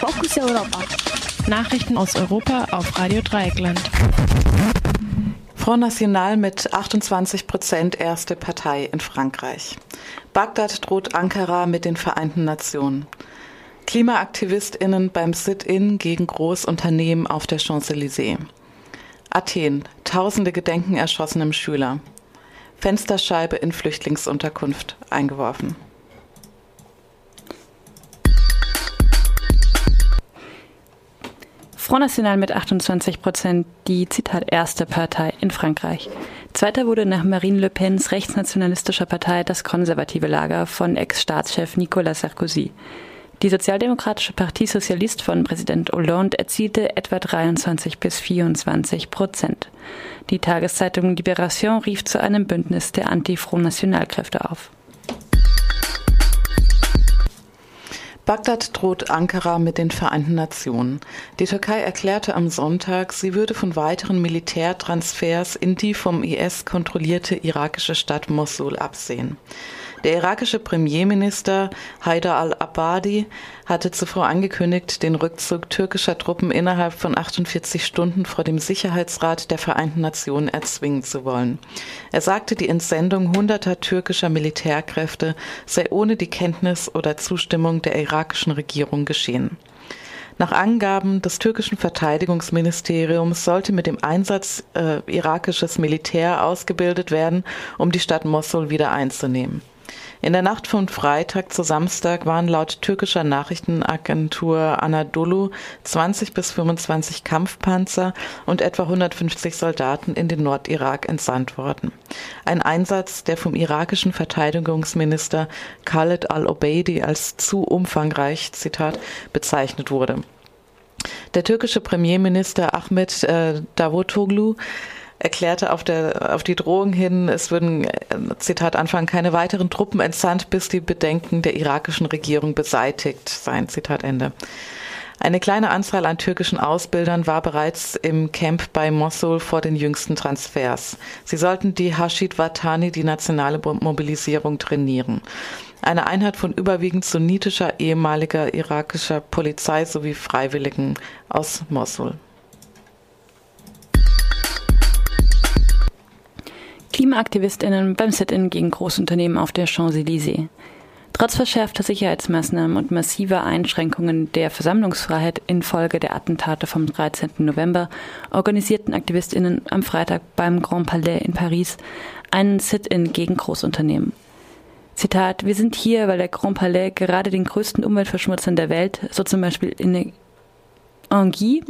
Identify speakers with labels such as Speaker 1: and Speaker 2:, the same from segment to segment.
Speaker 1: Fokus Europa.
Speaker 2: Nachrichten aus Europa auf Radio Dreieckland.
Speaker 3: Front National mit 28 Prozent erste Partei in Frankreich. Bagdad droht Ankara mit den Vereinten Nationen. KlimaaktivistInnen beim Sit-In gegen Großunternehmen auf der Champs-Élysées. Athen. Tausende gedenken erschossenem Schüler. Fensterscheibe in Flüchtlingsunterkunft eingeworfen.
Speaker 2: Front National mit 28 Prozent, die Zitat erste Partei in Frankreich. Zweiter wurde nach Marine Le Pens rechtsnationalistischer Partei das konservative Lager von Ex-Staatschef Nicolas Sarkozy. Die Sozialdemokratische Partie Sozialist von Präsident Hollande erzielte etwa 23 bis 24 Prozent. Die Tageszeitung Libération rief zu einem Bündnis der Anti-Front Nationalkräfte auf.
Speaker 3: Bagdad droht Ankara mit den Vereinten Nationen. Die Türkei erklärte am Sonntag, sie würde von weiteren Militärtransfers in die vom IS kontrollierte irakische Stadt Mosul absehen. Der irakische Premierminister Haider al-Abadi hatte zuvor angekündigt, den Rückzug türkischer Truppen innerhalb von 48 Stunden vor dem Sicherheitsrat der Vereinten Nationen erzwingen zu wollen. Er sagte, die Entsendung hunderter türkischer Militärkräfte sei ohne die Kenntnis oder Zustimmung der irakischen Regierung geschehen. Nach Angaben des türkischen Verteidigungsministeriums sollte mit dem Einsatz äh, irakisches Militär ausgebildet werden, um die Stadt Mosul wieder einzunehmen. In der Nacht von Freitag zu Samstag waren laut türkischer Nachrichtenagentur Anadolu 20 bis 25 Kampfpanzer und etwa 150 Soldaten in den Nordirak entsandt worden. Ein Einsatz, der vom irakischen Verteidigungsminister Khaled al-Obeidi als zu umfangreich, Zitat, bezeichnet wurde. Der türkische Premierminister Ahmed äh, Davutoglu erklärte auf, der, auf die Drohung hin, es würden, äh, Zitat Anfang, keine weiteren Truppen entsandt, bis die Bedenken der irakischen Regierung beseitigt seien. Zitat Ende. Eine kleine Anzahl an türkischen Ausbildern war bereits im Camp bei Mosul vor den jüngsten Transfers. Sie sollten die Hashid Watani, die nationale Mobilisierung, trainieren. Eine Einheit von überwiegend sunnitischer ehemaliger irakischer Polizei sowie Freiwilligen aus Mosul.
Speaker 2: KlimaaktivistInnen beim Sit-In gegen Großunternehmen auf der Champs-Élysées. Trotz verschärfter Sicherheitsmaßnahmen und massiver Einschränkungen der Versammlungsfreiheit infolge der Attentate vom 13. November organisierten AktivistInnen am Freitag beim Grand Palais in Paris einen Sit-In gegen Großunternehmen. Zitat, wir sind hier, weil der Grand Palais gerade den größten Umweltverschmutzern der Welt, so zum Beispiel in Anguille,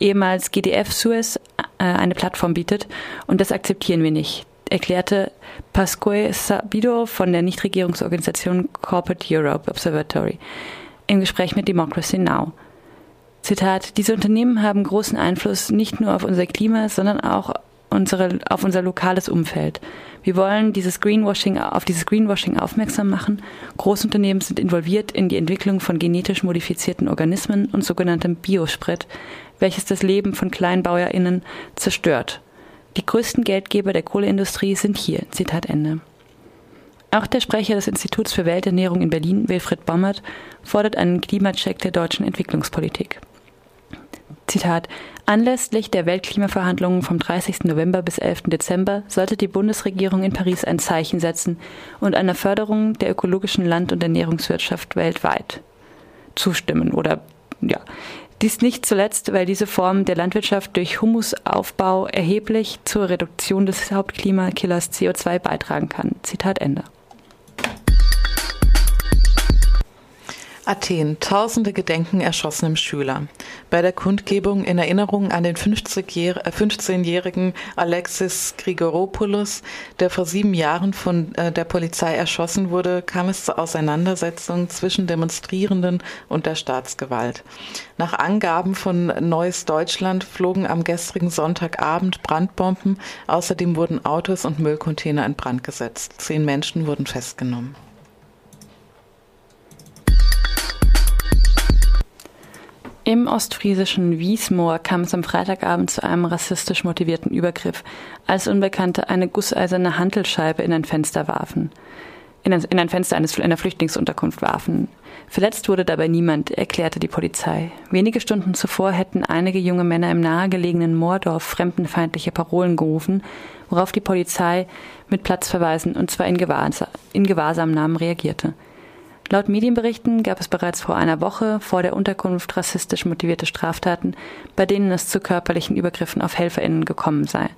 Speaker 2: ehemals GDF Suez, äh, eine Plattform bietet und das akzeptieren wir nicht erklärte Pascoe Sabido von der Nichtregierungsorganisation Corporate Europe Observatory im Gespräch mit Democracy Now. Zitat, diese Unternehmen haben großen Einfluss nicht nur auf unser Klima, sondern auch unsere, auf unser lokales Umfeld. Wir wollen dieses Greenwashing, auf dieses Greenwashing aufmerksam machen. Großunternehmen sind involviert in die Entwicklung von genetisch modifizierten Organismen und sogenanntem Biosprit, welches das Leben von KleinbauerInnen zerstört. Die größten Geldgeber der Kohleindustrie sind hier. Zitat Ende. Auch der Sprecher des Instituts für Welternährung in Berlin, Wilfried Bommert, fordert einen Klimacheck der deutschen Entwicklungspolitik. Zitat Anlässlich der Weltklimaverhandlungen vom 30. November bis 11. Dezember sollte die Bundesregierung in Paris ein Zeichen setzen und einer Förderung der ökologischen Land- und Ernährungswirtschaft weltweit zustimmen oder dies nicht zuletzt, weil diese Form der Landwirtschaft durch Humusaufbau erheblich zur Reduktion des Hauptklimakillers CO2 beitragen kann. Zitat Ende.
Speaker 3: Athen. Tausende gedenken erschossenem Schüler. Bei der Kundgebung in Erinnerung an den 15-jährigen Alexis Grigoropoulos, der vor sieben Jahren von äh, der Polizei erschossen wurde, kam es zur Auseinandersetzung zwischen Demonstrierenden und der Staatsgewalt. Nach Angaben von Neues Deutschland flogen am gestrigen Sonntagabend Brandbomben. Außerdem wurden Autos und Müllcontainer in Brand gesetzt. Zehn Menschen wurden festgenommen.
Speaker 2: Im ostfriesischen Wiesmoor kam es am Freitagabend zu einem rassistisch motivierten Übergriff, als Unbekannte eine gusseiserne Handelscheibe in ein Fenster warfen. in ein, in ein Fenster eines, einer Flüchtlingsunterkunft warfen. Verletzt wurde dabei niemand, erklärte die Polizei. Wenige Stunden zuvor hätten einige junge Männer im nahegelegenen Moordorf fremdenfeindliche Parolen gerufen, worauf die Polizei mit Platzverweisen und zwar in, Gewahrs in Gewahrsamnahmen reagierte. Laut Medienberichten gab es bereits vor einer Woche vor der Unterkunft rassistisch motivierte Straftaten, bei denen es zu körperlichen Übergriffen auf HelferInnen gekommen sei.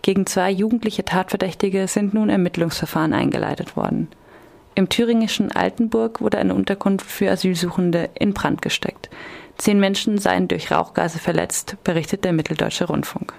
Speaker 2: Gegen zwei jugendliche Tatverdächtige sind nun Ermittlungsverfahren eingeleitet worden. Im thüringischen Altenburg wurde eine Unterkunft für Asylsuchende in Brand gesteckt. Zehn Menschen seien durch Rauchgase verletzt, berichtet der Mitteldeutsche Rundfunk.